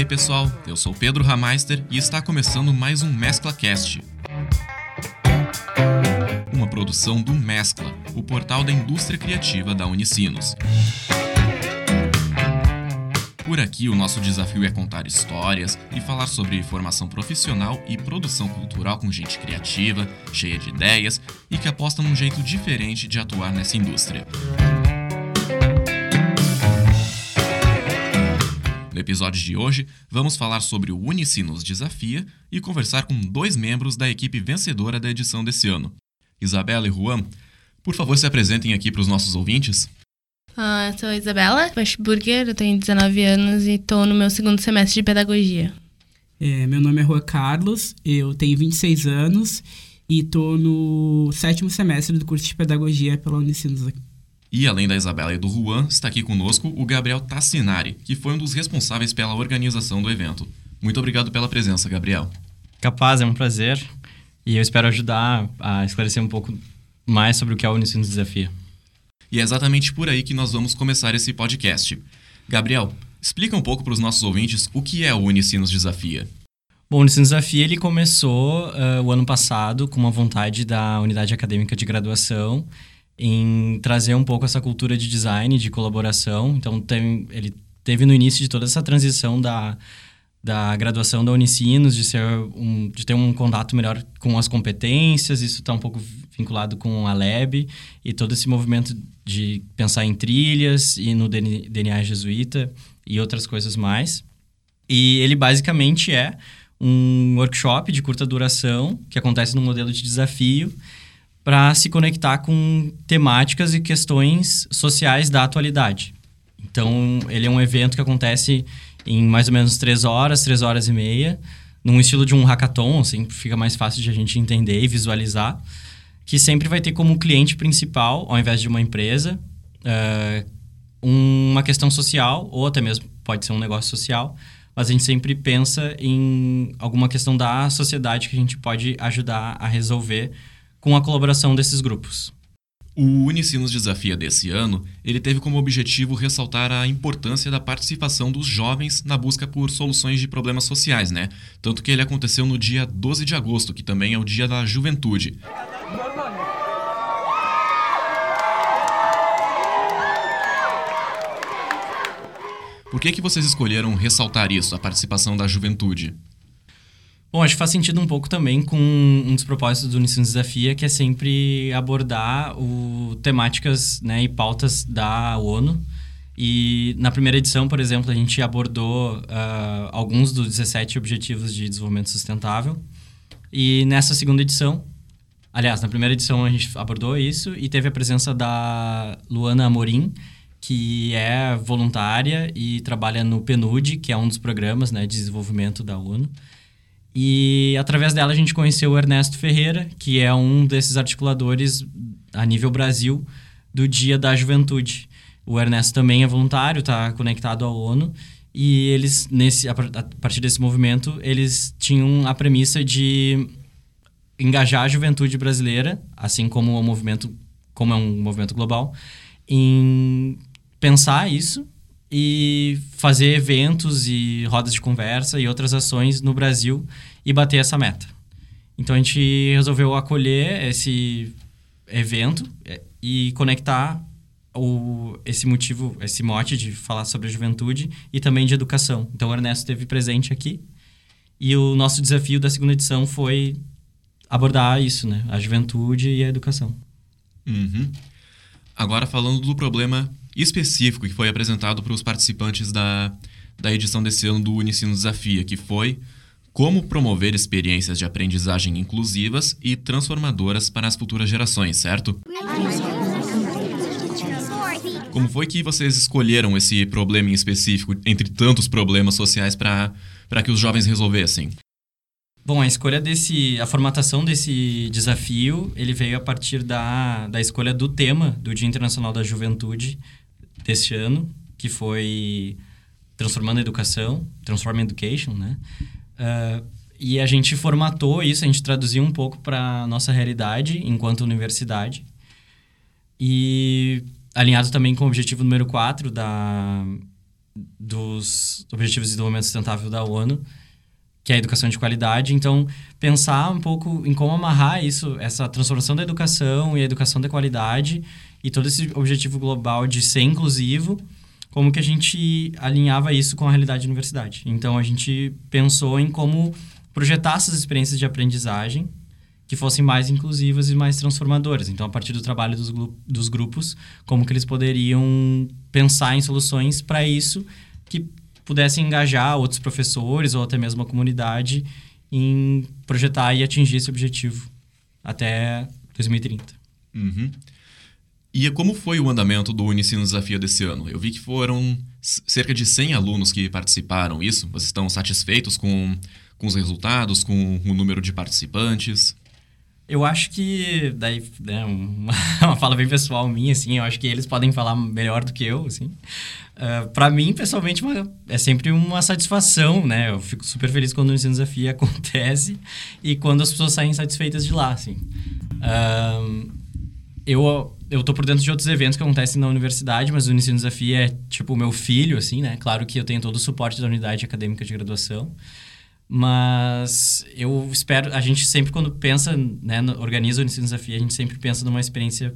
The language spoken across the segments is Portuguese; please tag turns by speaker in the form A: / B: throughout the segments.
A: aí, pessoal? Eu sou Pedro Rameister e está começando mais um Mescla Cast. Uma produção do Mescla, o portal da indústria criativa da Unicinos. Por aqui, o nosso desafio é contar histórias e falar sobre formação profissional e produção cultural com gente criativa, cheia de ideias e que aposta num jeito diferente de atuar nessa indústria. Episódio de hoje, vamos falar sobre o Unicinos Desafia e conversar com dois membros da equipe vencedora da edição desse ano. Isabela e Juan, por favor, se apresentem aqui para os nossos ouvintes.
B: Uh, eu sou Isabela Washburger, eu tenho 19 anos e estou no meu segundo semestre de pedagogia.
C: É, meu nome é Juan Carlos, eu tenho 26 anos e estou no sétimo semestre do curso de pedagogia pela Unicinos aqui.
A: E além da Isabela e do Juan, está aqui conosco o Gabriel Tassinari, que foi um dos responsáveis pela organização do evento. Muito obrigado pela presença, Gabriel.
D: Capaz, é um prazer. E eu espero ajudar a esclarecer um pouco mais sobre o que é o Unicinos Desafia.
A: E é exatamente por aí que nós vamos começar esse podcast. Gabriel, explica um pouco para os nossos ouvintes o que é o Unicinos Desafia.
D: Bom, o Unicinos Desafia ele começou uh, o ano passado com uma vontade da unidade acadêmica de graduação em trazer um pouco essa cultura de design, de colaboração. Então, tem, ele teve no início de toda essa transição da, da graduação da Unicinos, de, ser um, de ter um contato melhor com as competências, isso está um pouco vinculado com a Lab e todo esse movimento de pensar em trilhas e no DNA jesuíta e outras coisas mais. E ele basicamente é um workshop de curta duração que acontece num modelo de desafio para se conectar com temáticas e questões sociais da atualidade. Então, ele é um evento que acontece em mais ou menos três horas, três horas e meia, num estilo de um hackathon, assim, fica mais fácil de a gente entender e visualizar, que sempre vai ter como cliente principal, ao invés de uma empresa, uh, uma questão social, ou até mesmo pode ser um negócio social, mas a gente sempre pensa em alguma questão da sociedade que a gente pode ajudar a resolver com a colaboração desses grupos.
A: O Unicinos Desafia desse ano, ele teve como objetivo ressaltar a importância da participação dos jovens na busca por soluções de problemas sociais, né? Tanto que ele aconteceu no dia 12 de agosto, que também é o Dia da Juventude. Por que, que vocês escolheram ressaltar isso, a participação da juventude?
D: Bom, acho que faz sentido um pouco também com um dos propósitos do Unicino Desafia, que é sempre abordar o, temáticas né, e pautas da ONU. E na primeira edição, por exemplo, a gente abordou uh, alguns dos 17 Objetivos de Desenvolvimento Sustentável. E nessa segunda edição, aliás, na primeira edição a gente abordou isso e teve a presença da Luana Amorim, que é voluntária e trabalha no PNUD, que é um dos programas né, de desenvolvimento da ONU. E através dela a gente conheceu o Ernesto Ferreira, que é um desses articuladores a nível Brasil do Dia da Juventude. O Ernesto também é voluntário, está conectado à ONU. E eles, nesse, a partir desse movimento, eles tinham a premissa de engajar a juventude brasileira, assim como o movimento, como é um movimento global, em pensar isso e fazer eventos e rodas de conversa e outras ações no Brasil e bater essa meta. Então a gente resolveu acolher esse evento é, e conectar o, esse motivo, esse mote de falar sobre a juventude e também de educação. Então o Ernesto esteve presente aqui e o nosso desafio da segunda edição foi abordar isso, né? A juventude e a educação.
A: Uhum. Agora falando do problema específico que foi apresentado para os participantes da, da edição desse ano do Unicino Desafia, que foi como promover experiências de aprendizagem inclusivas e transformadoras para as futuras gerações, certo? Como foi que vocês escolheram esse problema em específico, entre tantos problemas sociais, para que os jovens resolvessem?
D: Bom, a escolha desse, a formatação desse desafio, ele veio a partir da, da escolha do tema do Dia Internacional da Juventude, deste ano, que foi Transformando a Educação, Transform Education, né? Uh, e a gente formatou isso, a gente traduziu um pouco para nossa realidade enquanto universidade. E alinhado também com o objetivo número 4 da, dos Objetivos de Desenvolvimento Sustentável da ONU, que é a educação de qualidade. Então, pensar um pouco em como amarrar isso, essa transformação da educação e a educação de qualidade e todo esse objetivo global de ser inclusivo, como que a gente alinhava isso com a realidade da universidade. Então, a gente pensou em como projetar essas experiências de aprendizagem que fossem mais inclusivas e mais transformadoras. Então, a partir do trabalho dos, dos grupos, como que eles poderiam pensar em soluções para isso que pudessem engajar outros professores ou até mesmo a comunidade em projetar e atingir esse objetivo até 2030.
A: Uhum. E como foi o andamento do Unicino Desafio desse ano? Eu vi que foram cerca de 100 alunos que participaram. Isso? Vocês estão satisfeitos com, com os resultados, com o número de participantes?
D: Eu acho que, daí, né, uma, uma fala bem pessoal minha, assim, eu acho que eles podem falar melhor do que eu, assim. Uh, ah, para mim, pessoalmente, uma, é sempre uma satisfação, né? Eu fico super feliz quando o Ensino Desafio acontece e quando as pessoas saem satisfeitas de lá, assim. Uh, eu, eu tô por dentro de outros eventos que acontecem na universidade, mas o Ensino Desafio é, tipo, o meu filho, assim, né? Claro que eu tenho todo o suporte da unidade acadêmica de graduação. Mas eu espero, a gente sempre quando pensa, né, organiza o Ensino Desafio, a gente sempre pensa numa experiência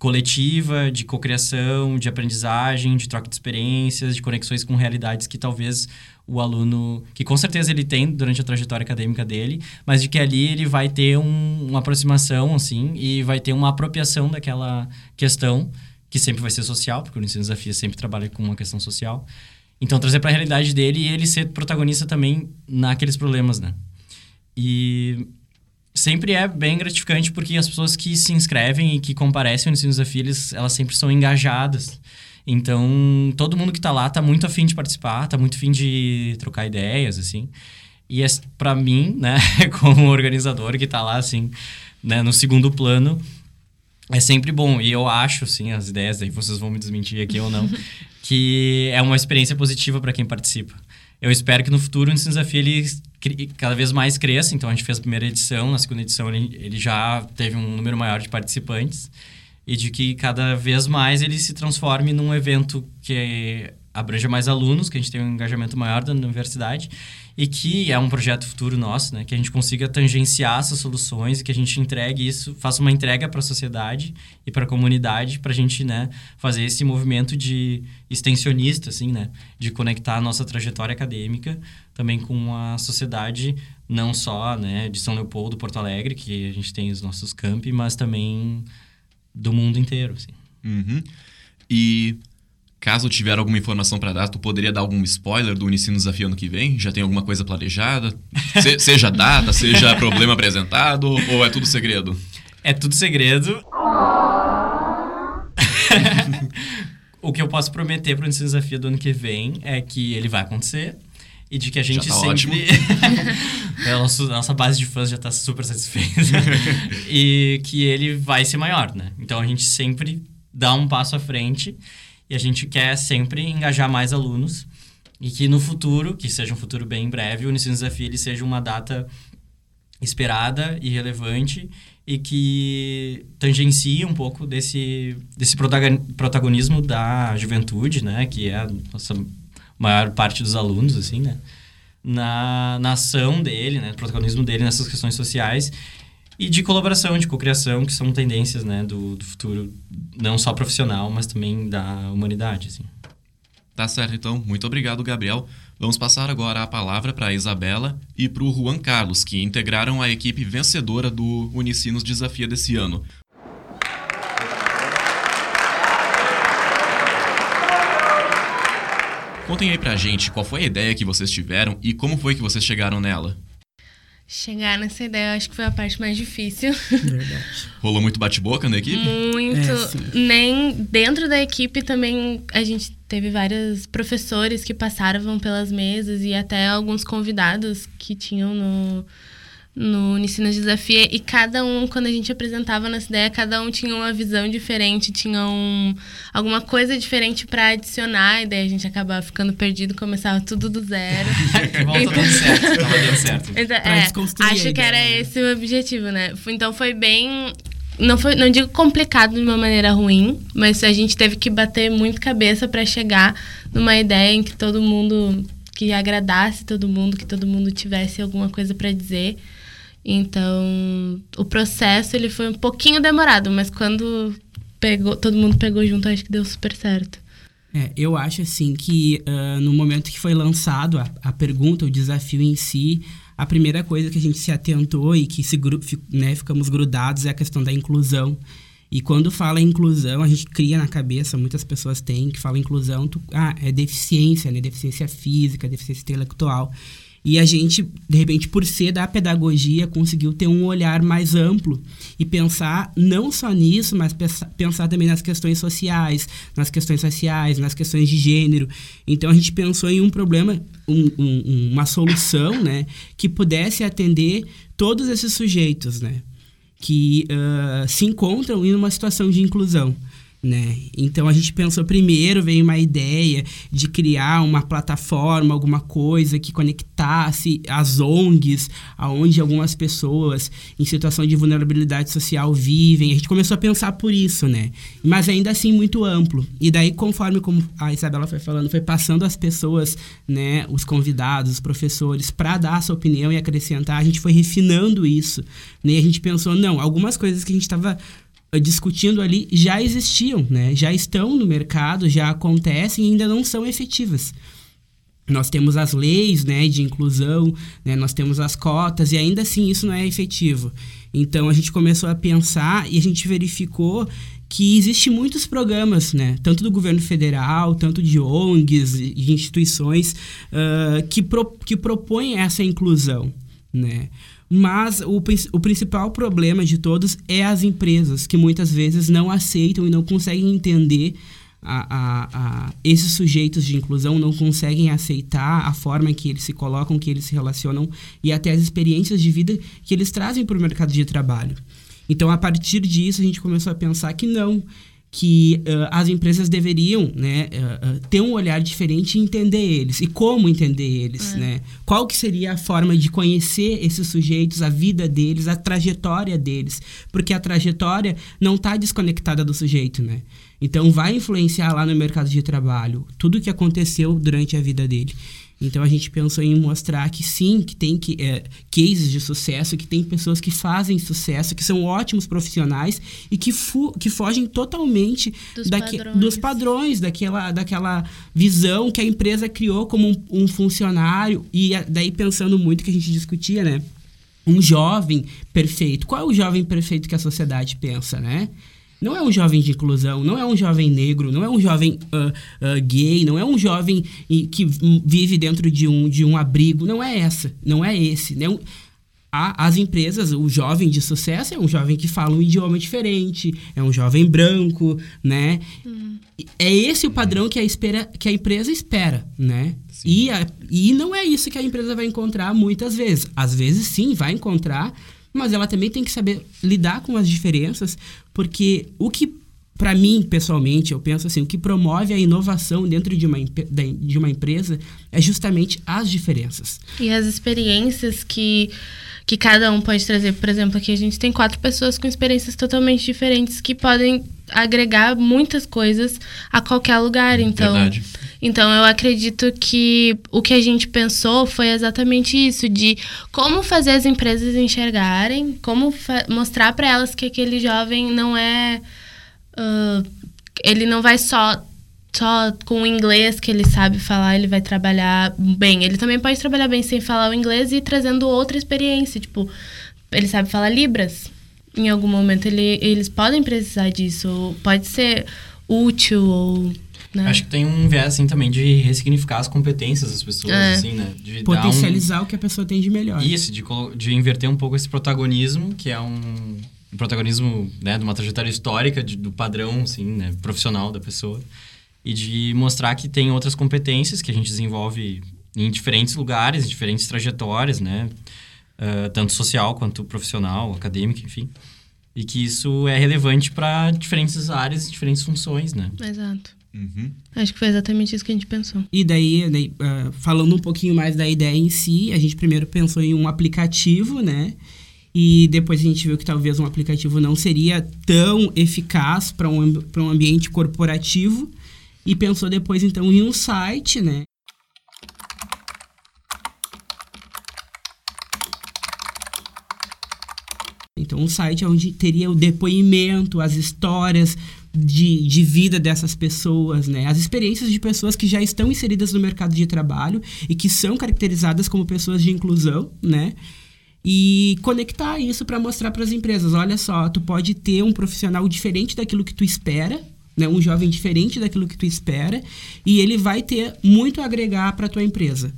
D: coletiva, de cocriação, de aprendizagem, de troca de experiências, de conexões com realidades que talvez o aluno, que com certeza ele tem durante a trajetória acadêmica dele, mas de que ali ele vai ter um, uma aproximação, assim, e vai ter uma apropriação daquela questão, que sempre vai ser social, porque o Ensino Desafio sempre trabalha com uma questão social, então, trazer para a realidade dele e ele ser protagonista também naqueles problemas, né? E sempre é bem gratificante porque as pessoas que se inscrevem e que comparecem no Ensino Desafio, eles, elas sempre são engajadas. Então, todo mundo que está lá está muito afim de participar, está muito afim de trocar ideias, assim. E é, para mim, né, como organizador que está lá, assim, né, no segundo plano, é sempre bom. E eu acho, assim, as ideias, aí vocês vão me desmentir aqui ou não, que é uma experiência positiva para quem participa. Eu espero que no futuro o Ensino Desafio ele cada vez mais cresça. Então, a gente fez a primeira edição, na segunda edição ele, ele já teve um número maior de participantes e de que cada vez mais ele se transforme num evento que abranja mais alunos, que a gente tem um engajamento maior da universidade e que é um projeto futuro nosso, né? Que a gente consiga tangenciar essas soluções e que a gente entregue isso, faça uma entrega para a sociedade e para a comunidade para a gente, né, fazer esse movimento de extensionista, assim, né? De conectar a nossa trajetória acadêmica também com a sociedade, não só, né, de São Leopoldo, Porto Alegre, que a gente tem os nossos campi, mas também do mundo inteiro, assim.
A: Uhum. E Caso tiver alguma informação para dar, tu poderia dar algum spoiler do Unicino Desafio ano que vem? Já tem alguma coisa planejada? Se, seja data, seja problema apresentado, ou é tudo segredo?
D: É tudo segredo. o que eu posso prometer para o Unicino Desafio do ano que vem é que ele vai acontecer e de que a gente
A: tá
D: sempre. a nossa, nossa base de fãs já está super satisfeita. e que ele vai ser maior, né? Então a gente sempre dá um passo à frente e a gente quer sempre engajar mais alunos e que no futuro, que seja um futuro bem breve, o Unicino Desafio ele seja uma data esperada e relevante e que tangencie um pouco desse, desse protagonismo da juventude, né? Que é a nossa maior parte dos alunos, assim, né? Na, na ação dele, né? protagonismo dele nessas questões sociais e de colaboração, de cocriação, que são tendências né, do, do futuro, não só profissional, mas também da humanidade. Assim.
A: Tá certo, então. Muito obrigado, Gabriel. Vamos passar agora a palavra para a Isabela e para o Juan Carlos, que integraram a equipe vencedora do Unicinos Desafia desse ano. Contem aí pra gente qual foi a ideia que vocês tiveram e como foi que vocês chegaram nela.
B: Chegar nessa ideia, acho que foi a parte mais difícil.
C: Verdade.
A: Rolou muito bate-boca na equipe?
B: Muito. É, Nem dentro da equipe também a gente teve vários professores que passaram pelas mesas e até alguns convidados que tinham no no Ensino Desafia e cada um, quando a gente apresentava nossa ideia, cada um tinha uma visão diferente, tinha um, alguma coisa diferente para adicionar, e daí a gente acabava ficando perdido, começava tudo do zero.
D: bom, então, dando certo, tava dando certo.
B: Então, é, acho que era esse o objetivo, né? Então foi bem não foi, não digo complicado de uma maneira ruim, mas a gente teve que bater muito cabeça para chegar numa ideia em que todo mundo que agradasse todo mundo, que todo mundo tivesse alguma coisa para dizer. Então, o processo ele foi um pouquinho demorado, mas quando pegou, todo mundo pegou junto, acho que deu super certo.
C: É, eu acho assim que uh, no momento que foi lançado a, a pergunta, o desafio em si, a primeira coisa que a gente se atentou e que se, né, ficamos grudados é a questão da inclusão. E quando fala inclusão, a gente cria na cabeça, muitas pessoas têm que fala inclusão, tu, ah, é deficiência, né? Deficiência física, deficiência intelectual. E a gente, de repente, por ser da pedagogia, conseguiu ter um olhar mais amplo e pensar não só nisso, mas pensar também nas questões sociais, nas questões raciais, nas questões de gênero. Então a gente pensou em um problema, um, um, uma solução, né, que pudesse atender todos esses sujeitos, né, que uh, se encontram em uma situação de inclusão. Né? Então a gente pensou primeiro, veio uma ideia de criar uma plataforma, alguma coisa que conectasse as ONGs, aonde algumas pessoas em situação de vulnerabilidade social vivem. A gente começou a pensar por isso, né? Mas ainda assim muito amplo. E daí, conforme como a Isabela foi falando, foi passando as pessoas, né, os convidados, os professores, para dar a sua opinião e acrescentar, a gente foi refinando isso. Né? E a gente pensou, não, algumas coisas que a gente estava discutindo ali já existiam, né? já estão no mercado, já acontecem e ainda não são efetivas. Nós temos as leis né, de inclusão, né, nós temos as cotas, e ainda assim isso não é efetivo. Então a gente começou a pensar e a gente verificou que existe muitos programas, né, tanto do governo federal, tanto de ONGs e instituições, uh, que, pro, que propõem essa inclusão. Né? Mas o, o principal problema de todos é as empresas, que muitas vezes não aceitam e não conseguem entender a, a, a, esses sujeitos de inclusão não conseguem aceitar a forma que eles se colocam, que eles se relacionam e até as experiências de vida que eles trazem para o mercado de trabalho. Então, a partir disso, a gente começou a pensar que não, que uh, as empresas deveriam né, uh, uh, ter um olhar diferente e entender eles. E como entender eles, é. né? Qual que seria a forma de conhecer esses sujeitos, a vida deles, a trajetória deles. Porque a trajetória não está desconectada do sujeito, né? Então, vai influenciar lá no mercado de trabalho tudo o que aconteceu durante a vida dele. Então a gente pensou em mostrar que sim, que tem que, é, cases de sucesso, que tem pessoas que fazem sucesso, que são ótimos profissionais e que, fu que fogem totalmente dos, padrões. dos padrões, daquela, daquela visão que a empresa criou como um, um funcionário. E daí pensando muito que a gente discutia, né? Um jovem perfeito. Qual é o jovem perfeito que a sociedade pensa, né? Não é um jovem de inclusão, não é um jovem negro, não é um jovem uh, uh, gay, não é um jovem que vive dentro de um, de um abrigo, não é essa, não é esse. Né? as empresas, o jovem de sucesso é um jovem que fala um idioma diferente, é um jovem branco, né? Uhum. É esse o padrão que a, espera, que a empresa espera, né? E, a, e não é isso que a empresa vai encontrar muitas vezes. Às vezes, sim, vai encontrar, mas ela também tem que saber lidar com as diferenças, porque o que para mim, pessoalmente, eu penso assim, o que promove a inovação dentro de uma, de uma empresa é justamente as diferenças.
B: E as experiências que, que cada um pode trazer. Por exemplo, aqui a gente tem quatro pessoas com experiências totalmente diferentes que podem agregar muitas coisas a qualquer lugar. Então, Verdade. Então, eu acredito que o que a gente pensou foi exatamente isso, de como fazer as empresas enxergarem, como mostrar para elas que aquele jovem não é... Uh, ele não vai só só com o inglês que ele sabe falar, ele vai trabalhar bem. Ele também pode trabalhar bem sem falar o inglês e trazendo outra experiência. Tipo, ele sabe falar Libras. Em algum momento ele, eles podem precisar disso. Pode ser útil ou né?
D: Acho que tem um viés, assim, também de ressignificar as competências das pessoas, é. assim, né? De
C: Potencializar um... o que a pessoa tem de melhor.
D: Isso, de, de inverter um pouco esse protagonismo, que é um, um protagonismo, né, de uma trajetória histórica, de, do padrão, assim, né, profissional da pessoa. E de mostrar que tem outras competências que a gente desenvolve em diferentes lugares, em diferentes trajetórias, né? Uh, tanto social quanto profissional, acadêmica, enfim. E que isso é relevante para diferentes áreas, diferentes funções, né?
B: Exato. Uhum. Acho que foi exatamente isso que a gente pensou.
C: E daí, daí uh, falando um pouquinho mais da ideia em si, a gente primeiro pensou em um aplicativo, né? E depois a gente viu que talvez um aplicativo não seria tão eficaz para um, um ambiente corporativo. E pensou depois, então, em um site, né? Então, um site onde teria o depoimento, as histórias de, de vida dessas pessoas, né? As experiências de pessoas que já estão inseridas no mercado de trabalho e que são caracterizadas como pessoas de inclusão, né? E conectar isso para mostrar para as empresas, olha só, tu pode ter um profissional diferente daquilo que tu espera, né? Um jovem diferente daquilo que tu espera, e ele vai ter muito a agregar para tua empresa.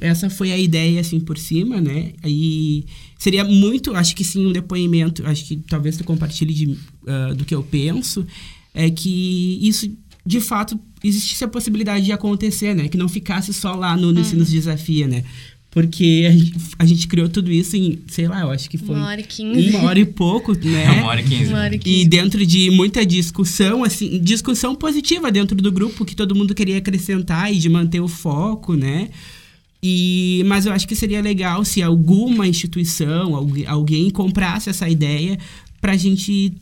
C: Essa foi a ideia, assim, por cima, né? E seria muito, acho que sim, um depoimento, acho que talvez tu compartilhe de, uh, do que eu penso, é que isso, de fato, existisse a possibilidade de acontecer, né? Que não ficasse só lá no, no Ensino Desafia, né? Porque a gente, a gente, criou tudo isso em, sei lá, eu acho que foi...
B: Uma hora e quinze.
C: Uma hora e pouco, né?
D: Uma hora e quinze.
B: Uma hora e quinze.
C: E dentro de muita discussão, assim, discussão positiva dentro do grupo, que todo mundo queria acrescentar e de manter o foco, né? E, mas eu acho que seria legal se alguma instituição, alguém, alguém comprasse essa ideia para a gente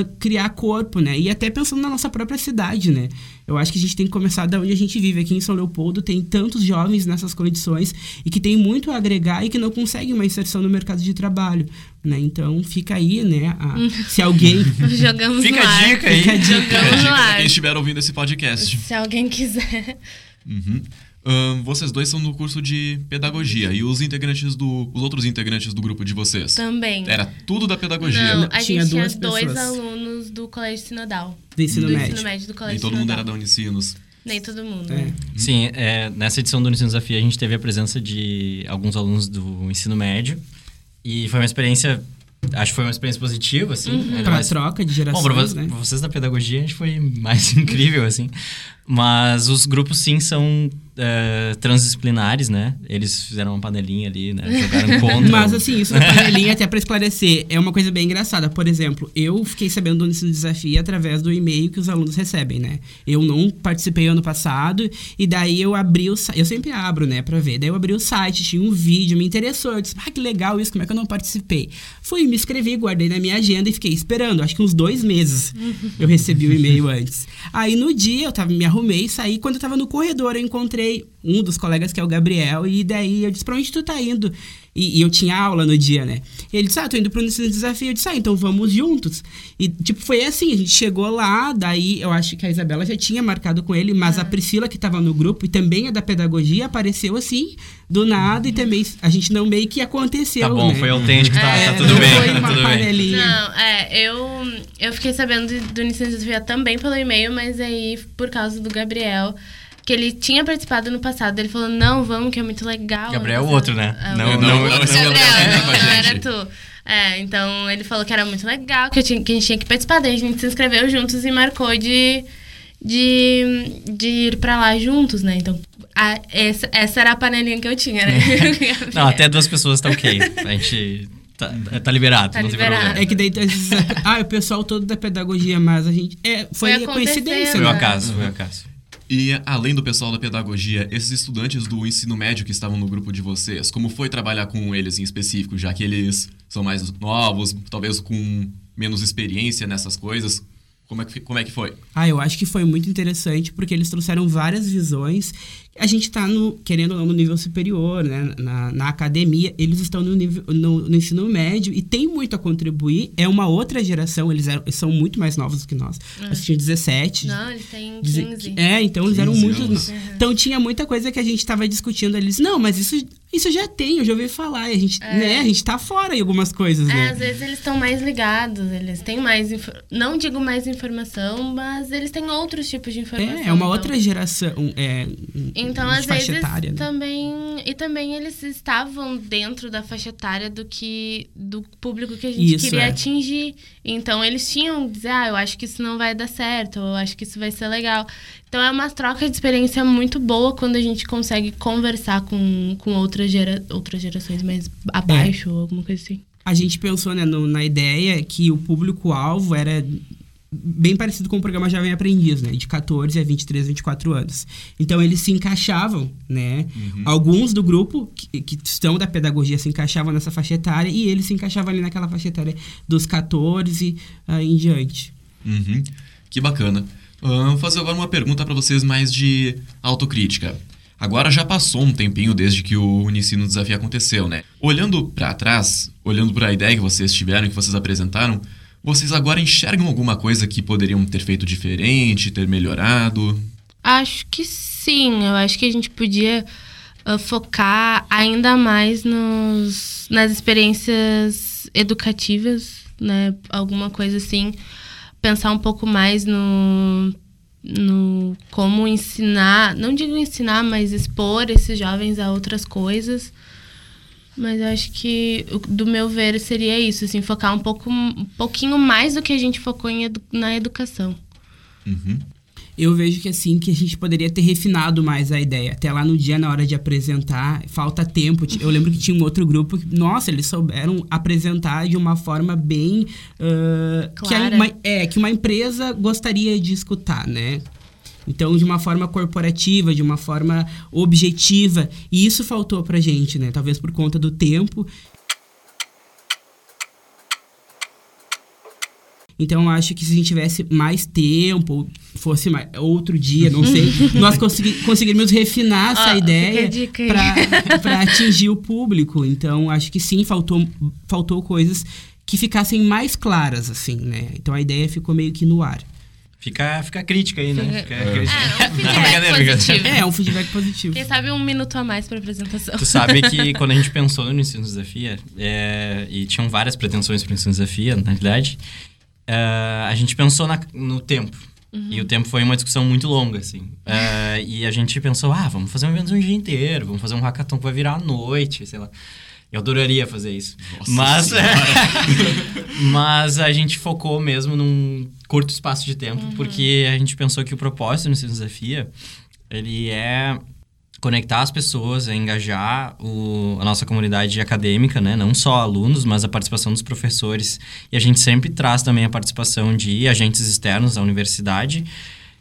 C: uh, criar corpo, né? E até pensando na nossa própria cidade, né? Eu acho que a gente tem que começar da onde a gente vive. Aqui em São Leopoldo tem tantos jovens nessas condições e que tem muito a agregar e que não conseguem uma inserção no mercado de trabalho, né? Então fica aí, né? A, se alguém
B: Jogamos
D: Fica
B: no
D: a
B: ar.
D: dica aí.
C: Fica a dica.
A: É,
B: Jogamos no
A: dica pra
B: ar.
A: quem estiver ouvindo esse podcast.
B: Se alguém quiser.
A: Uhum. Ahn, vocês dois são do curso de pedagogia e os integrantes do. os outros integrantes do grupo de vocês.
B: Também.
A: Era tudo da pedagogia.
B: Não, a
C: tinha
B: gente tinha
C: duas
B: dois
C: pessoas.
B: alunos do Colégio Sinodal.
C: do ensino
B: do
C: médio.
B: ensino médio do Colégio
A: Nem todo mundo
B: Sinodal.
A: era da Unicinos.
B: Nem todo mundo.
C: É.
D: Sim, é, nessa edição do Ensino Desafio a gente teve a presença de alguns alunos do ensino médio. E foi uma experiência, acho que foi uma experiência positiva, assim. ainda
C: Pra
D: mais-
C: troca de
D: Bom,
C: gerações,
D: pra, vo-
C: né?
D: pra vocês da pedagogia, acho que foi mais incrível, assim. Mas os grupos, sim, são é, transdisciplinares, né? Eles fizeram uma panelinha ali, né? Jogaram contra.
C: Mas assim, isso da panelinha, até pra esclarecer, é uma coisa bem engraçada. Por exemplo, eu fiquei sabendo do Ensino Desafio através do e-mail que os alunos recebem, né? Eu não participei ano passado, e daí eu abri o site. Eu sempre abro, né, pra ver. Daí eu abri o site, tinha um vídeo, me interessou. Eu disse, ah, que legal isso, como é que eu não participei? Fui, me inscrevi, guardei na minha agenda e fiquei esperando. Acho que uns dois meses eu recebi o e-mail antes. Aí no dia eu tava, me arrumei, saí. Quando eu tava no corredor, eu encontrei um dos colegas que é o Gabriel, e daí eu disse, pra onde tu tá indo? E, e eu tinha aula no dia, né? E ele disse, ah, tô indo pro Ensino Desafio. Eu disse, ah, então vamos juntos. E, tipo, foi assim, a gente chegou lá, daí eu acho que a Isabela já tinha marcado com ele, mas a Priscila, que tava no grupo e também é da pedagogia, apareceu assim, do nada, e também a gente não meio que aconteceu,
D: Tá bom,
C: né?
D: foi autêntico, tá,
B: É,
D: tá
C: não
D: tudo bem,
C: foi
D: tá
C: uma
D: tudo bem.
C: panelinha.
B: Não, é, eu, eu fiquei sabendo do- do Ensino Desafio também pelo e-mail, mas aí por causa do Gabriel, que ele tinha participado no passado, ele falou, não, vamos, que é muito legal.
D: Gabriel é o outro,
B: passado."
D: né?
B: É,
D: Não, não, não,
A: é
B: Gabriel, não,
A: a
B: era tu. É, então ele falou que era muito legal, que, eu tinha, que a gente tinha que participar, daí a gente se inscreveu juntos e marcou de, de, de ir pra lá juntos, né? Então, a- essa, essa era a panelinha que eu tinha, né?
D: Não, até duas pessoas tá ok. A gente tá, tá liberado,
B: Tá
D: não tem
B: liberado.
D: problema.
C: É que daí, ah, o pessoal todo da pedagogia, mas a gente. É, foi,
B: Foi acontecendo.
C: coincidência.
D: Foi o
C: né?
D: acaso, foi o acaso.
A: E além do pessoal da pedagogia, esses estudantes do ensino médio que estavam no grupo de vocês, como foi trabalhar com eles em específico, já que eles são mais novos, talvez com menos experiência nessas coisas? Como é que, como é que foi?
C: Ah, eu acho que foi muito interessante porque eles trouxeram várias visões. A gente tá no, querendo ou não, no nível superior, né? Na, na academia, eles estão no, nível, no, no ensino médio e tem muito a contribuir. É uma outra geração, eles, eram, são muito mais novos do que nós. Nós tínhamos 17.
B: Não, eles têm
C: Dizer
B: 15.
C: que- É, então eles eram
A: 15
C: muito.
A: anos.
C: Então tinha muita coisa que a gente tava discutindo. Eles, não, mas isso, isso já tem, eu já ouvi falar. A gente, né, a gente tá fora em algumas coisas,
B: É,
C: né?
B: às vezes eles estão mais ligados, eles têm mais. Não digo mais informação, mas eles têm outros tipos de informação.
C: É, é uma
B: então-
C: outra geração. É,
B: Então, às vezes,
C: etária, né?
B: também. E também eles estavam dentro da faixa etária do que. do público que a gente
C: Isso,
B: queria
C: é.
B: atingir. Então eles tinham que dizer, ah, eu acho que isso não vai dar certo, ou eu acho que isso vai ser legal. Então é uma troca de experiência muito boa quando a gente consegue conversar com, com outras, gera, outras gerações mais abaixo, ou alguma coisa assim.
C: a gente pensou né, no- na ideia que o público-alvo era bem parecido com o programa Jovem Aprendiz, né? De 14 a 23, 24 anos. Então eles se encaixavam, né? Uhum. Alguns do grupo que, que, estão da pedagogia se encaixavam nessa faixa etária e eles se encaixavam ali naquela faixa etária dos 14 uh, em diante.
A: Uhum. Que bacana. Vou fazer agora uma pergunta para vocês mais de autocrítica. Agora já passou um tempinho desde que o Unicino Desafio aconteceu, né? Olhando para trás, olhando para a ideia que vocês tiveram, que vocês apresentaram, vocês agora enxergam alguma coisa que poderiam ter feito diferente, ter melhorado?
B: Acho que sim. Eu acho que a gente podia uh, focar ainda mais nos, nas experiências educativas, né? Alguma coisa assim. Pensar um pouco mais no, no como ensinar, não digo ensinar, mas expor esses jovens a outras coisas. Mas acho que, do meu ver, seria isso, assim, focar um, pouco, um pouquinho mais do que a gente focou em edu na educação.
A: Uhum.
C: Eu vejo que assim, que a gente poderia ter refinado mais a ideia. Até lá no dia, na hora de apresentar, falta tempo. Eu lembro que tinha um outro grupo que, nossa, eles souberam apresentar de uma forma bem. Uh, que, uma, é, que uma empresa gostaria de escutar, né? Então, de uma forma corporativa, de uma forma objetiva. E isso faltou pra gente, né? Talvez por conta do tempo. Então, eu acho que se a gente tivesse mais tempo, fosse mais, outro dia, não sei, nós consegui, conseguiríamos refinar essa oh, ideia para atingir o público. Então, acho que sim, faltou, faltou coisas que ficassem mais claras, assim, né? Então, a ideia ficou meio que no ar.
D: Fica, fica crítica aí, né? Fica
B: é. Crítica. É, um feedback positivo.
C: É, um feedback positivo.
B: Quem sabe um minuto a mais para apresentação.
D: Tu sabe que quando a gente pensou no Ensino Desafia, é, e tinham várias pretensões para o Ensino Desafia, na realidade, é, a gente pensou na, no tempo. Uhum. E o tempo foi uma discussão muito longa, assim. É, e a gente pensou, ah, vamos fazer um evento um dia inteiro, vamos fazer um hackathon que vai virar à noite, sei lá. Eu adoraria fazer isso. Nossa mas, mas a gente focou mesmo num curto espaço de tempo, uhum. porque a gente pensou que o propósito Ensino Desafia, ele é conectar as pessoas, é engajar o, a nossa comunidade acadêmica, né? Não só alunos, mas a participação dos professores. E a gente sempre traz também a participação de agentes externos da universidade,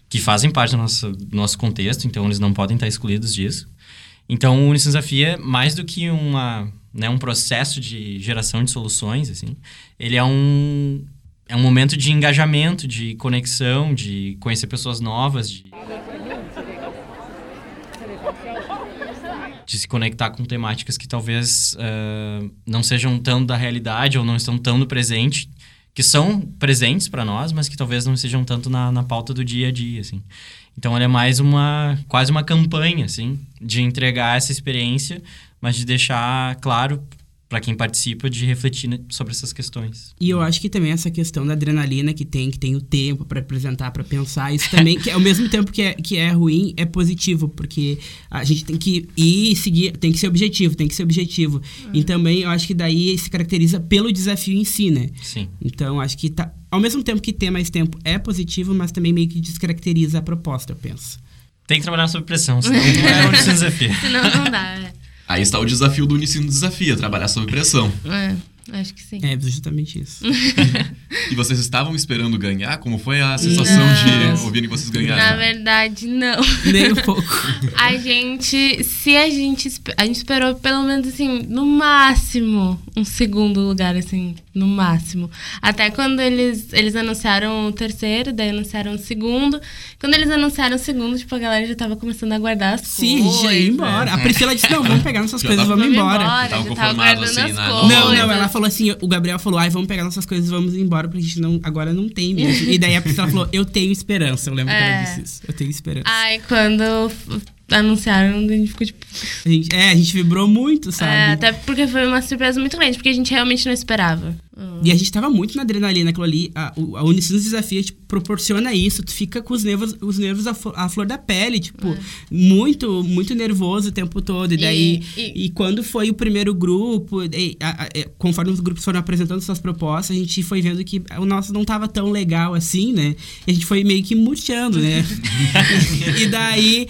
D: que fazem parte do nosso, do nosso contexto, então eles não podem estar excluídos disso. Então, o Unisys Desafia, mais do que uma né, um processo de geração de soluções, assim, ele é um, é um momento de engajamento, de conexão, de conhecer pessoas novas, de, de se conectar com temáticas que talvez uh, não sejam tão da realidade ou não estão tão no presente, que são presentes para nós, mas que talvez não estejam tanto na, na pauta do dia a dia, assim. Então, ele é mais uma, quase uma campanha, assim, de entregar essa experiência mas de deixar claro para quem participa de refletir sobre essas questões.
C: E eu acho que também essa questão da adrenalina que tem, que tem o tempo para apresentar, para pensar, isso também, que ao mesmo tempo que é, que é ruim, é positivo, porque a gente tem que ir seguir, tem que ser objetivo, tem que ser objetivo. Uhum. E também eu acho que daí se caracteriza pelo desafio em si, né?
D: Sim.
C: Então acho que tá, ao mesmo tempo que ter mais tempo é positivo, mas também meio que descaracteriza a proposta, eu penso.
D: Tem que trabalhar sob pressão, senão não é um desafio.
B: senão não dá, é.
A: Aí está o desafio do Unicino Desafia, trabalhar sob pressão.
B: É. Acho que sim.
C: É justamente isso.
A: e vocês estavam esperando ganhar? Como foi a sensação não. de ouvirem que vocês ganharam?
B: Na verdade, não.
C: Nem um pouco.
B: a gente, se a gente, a gente esperou pelo menos assim, no máximo, um segundo lugar, assim, no máximo. Até quando eles, eles anunciaram o terceiro, daí anunciaram o segundo. Quando eles anunciaram o segundo, tipo, a galera já tava começando a guardar as
C: Sim,
B: coisas. Sim,
C: já ia embora. A Priscila disse, não, vamos pegar nossas já coisas, vamos embora. embora.
B: Já tava guardando assim, as
C: coisas. Não, não, ela falou assim, o Gabriel falou, ai, vamos pegar nossas coisas e vamos embora, porque a gente não, agora não tem mesmo. e daí a Priscila falou, eu tenho esperança. Eu lembro é. que ela é. disse isso. Eu tenho esperança.
B: Ai, quando anunciaram, a gente ficou tipo.
C: A gente, é, a gente vibrou muito, sabe? É,
B: até porque foi uma surpresa muito grande, porque a gente realmente não esperava.
C: E a gente tava muito na adrenalina aquilo ali. A, a Unicinos Desafia tipo, proporciona isso. Tu fica com os nervos, os nervos à, à flor da pele, tipo, é. muito, muito nervoso o tempo todo. E daí. E, e... e quando foi o primeiro grupo, e, a, a, conforme os grupos foram apresentando suas propostas, a gente foi vendo que o nosso não tava tão legal assim, né? E a gente foi meio que murchando, né? e daí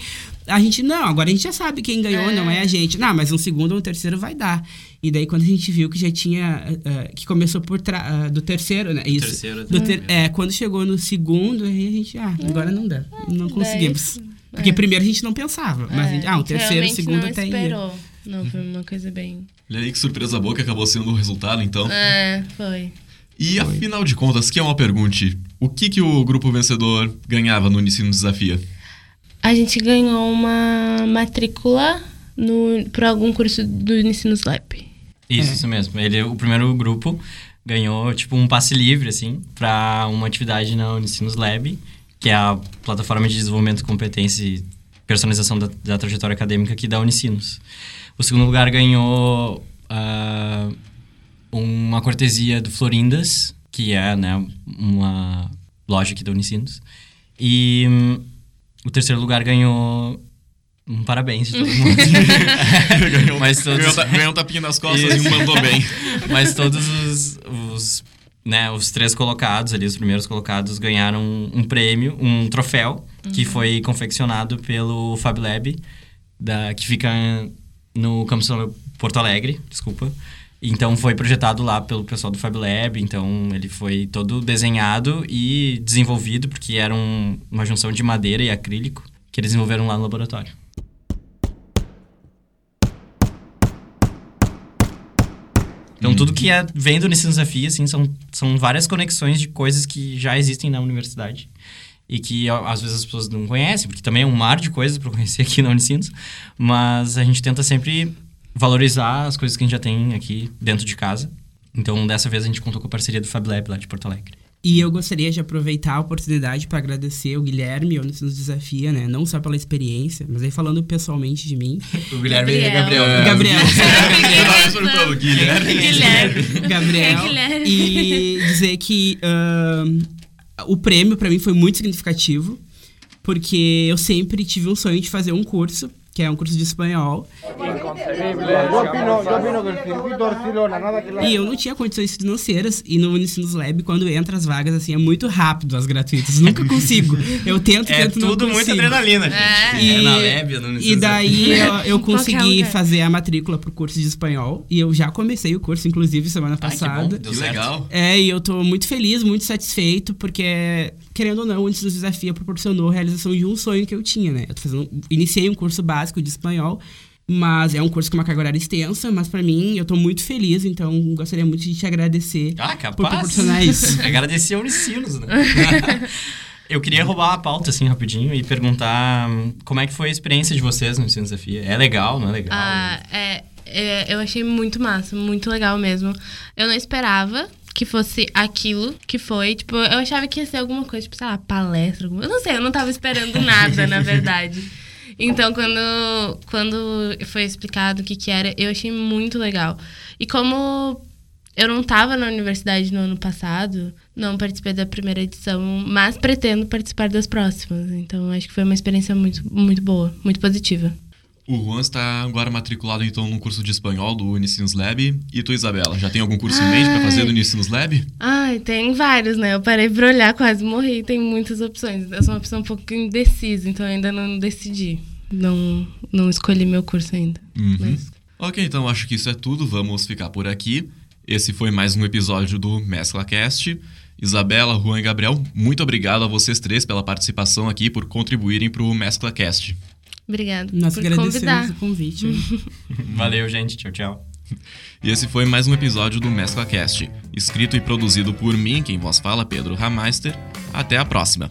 C: a gente, não, agora a gente já sabe quem ganhou,
B: É.
C: não é a gente. Não, mas um segundo ou um terceiro vai dar. E daí quando a gente viu que já tinha, eh, que começou por trás, do terceiro, né? Isso.
D: Terceiro,
C: Do ter-
D: terceiro.
C: é, quando chegou no segundo, aí a gente, ah, agora não dá, não conseguimos. Porque
B: é.
C: primeiro a gente não pensava, mas a gente, ah, um terceiro,
B: Realmente
C: segundo
B: não
C: até ia.
B: esperou. Não, foi uma coisa bem...
A: Olha aí que surpresa boa que acabou sendo o resultado, então.
B: É, foi.
A: E afinal de contas, que é uma pergunta, o que, que o grupo vencedor ganhava no Ensino Desafia?
B: A gente ganhou uma matrícula no, por algum curso do Ensinos Lab.
D: Isso,
C: É.
D: isso mesmo. Ele, o primeiro grupo ganhou, tipo, um passe livre, assim, para uma atividade na Unicinos Lab, que é a plataforma de desenvolvimento de competência e personalização da, da trajetória acadêmica aqui da Unicinos. O segundo lugar ganhou ah, uma cortesia do Florindas, que é, né, uma loja aqui da Unicinos. E hum, o terceiro lugar ganhou um parabéns de todo mundo.
A: ganhou,
D: Mas todos-
A: ganhou, ganhou um tapinha nas costas
D: Isso.
A: e mandou bem.
D: Mas todos os, os, né, os três colocados ali, os primeiros colocados, ganharam um prêmio, um troféu, que foi confeccionado pelo Fab Lab, da, que fica no Campus Porto Alegre, desculpa. Então foi projetado lá pelo pessoal do Fab Lab, então ele foi todo desenhado e desenvolvido, porque era um- uma junção de madeira e acrílico que eles desenvolveram lá no laboratório. Então, tudo que é, vem do Ensino Desafio, assim, são, são várias conexões de coisas que já existem na universidade. E que, às vezes, as pessoas não conhecem, porque também é um mar de coisas para conhecer aqui na Unicinos. Mas a gente tenta sempre valorizar as coisas que a gente já tem aqui dentro de casa. Então, dessa vez, a gente contou com a parceria do Fab Lab lá de Porto Alegre.
C: E eu gostaria de aproveitar a oportunidade para agradecer o Guilherme, o nos desafia, né? Não só pela experiência, mas aí falando pessoalmente de mim.
D: O
B: Guilherme e Gabriel.
A: É,
C: Gabriel.
A: Eu tava perguntando, Guilherme.
B: Guilherme.
C: Gabriel.
B: É Guilherme.
C: E dizer que ahn, o prêmio para mim foi muito significativo, porque eu sempre tive um sonho de fazer um curso, que é um curso de espanhol, e eu não tinha condições financeiras, e no Unicinos Lab, quando entra as vagas, assim, é muito rápido as gratuitas, nunca consigo. Eu tento,
D: É
C: tento,
D: tudo muito
C: consigo.
D: adrenalina. gente.
C: E,
D: É na Lab, no
C: e
D: Unicinos
C: daí eu, eu consegui fazer a matrícula pro curso de espanhol, e eu já comecei o curso, inclusive, semana
D: Ai, que bom,
C: passada.
D: deu
A: Que
D: certo.
A: legal.
C: É, e eu tô muito feliz, muito satisfeito, porque, querendo ou não, o Ensino Desafio proporcionou a realização de um sonho que eu tinha, né? Eu tô fazendo, iniciei um curso básico de espanhol, mas é um curso com uma carga horária extensa, mas pra mim, eu tô muito feliz, então gostaria muito de te agradecer
D: Ah,
C: por
D: capaz.
C: proporcionar isso.
D: Agradecer ao Unicinos, né? Eu queria roubar a pauta, assim, rapidinho e perguntar hum, como é que foi a experiência de vocês no Ensino Desafio. É legal, não é legal?
B: Ah, é, é, eu achei muito massa, muito legal mesmo. Eu não esperava que fosse aquilo que foi. Tipo, eu achava que ia ser alguma coisa, tipo, sei lá, palestra. alguma- Eu não sei, eu não tava esperando nada, na verdade. Então, quando, quando foi explicado o que, que era, eu achei muito legal. E como eu não tava na universidade no ano passado, não participei da primeira edição, mas pretendo participar das próximas. Então, acho que foi uma experiência muito, muito boa, muito positiva.
A: O Juan está agora matriculado, então, no curso de espanhol do Unicinos Lab. E tu, Isabela, já tem algum curso em mente para fazer do Unicinos Lab?
B: Ai, tem vários, né? Eu parei pra olhar, quase morri. Tem muitas opções. Eu sou uma pessoa um pouco indecisa, então eu ainda não decidi. Não, não escolhi meu curso ainda. Mas
A: Ok, então acho que isso é tudo. Vamos ficar por aqui. Esse foi mais um episódio do MesclaCast. Isabela, Juan e Gabriel, muito obrigado a vocês três pela participação aqui, por contribuírem para o MesclaCast.
B: Obrigada
C: Nós
B: por
C: agradecemos
B: convidar.
C: o convite.
D: Valeu, gente. Tchau, tchau.
A: E esse foi mais um episódio do MesclaCast, escrito e produzido por mim, quem vos fala, Pedro Rameister. Até a próxima!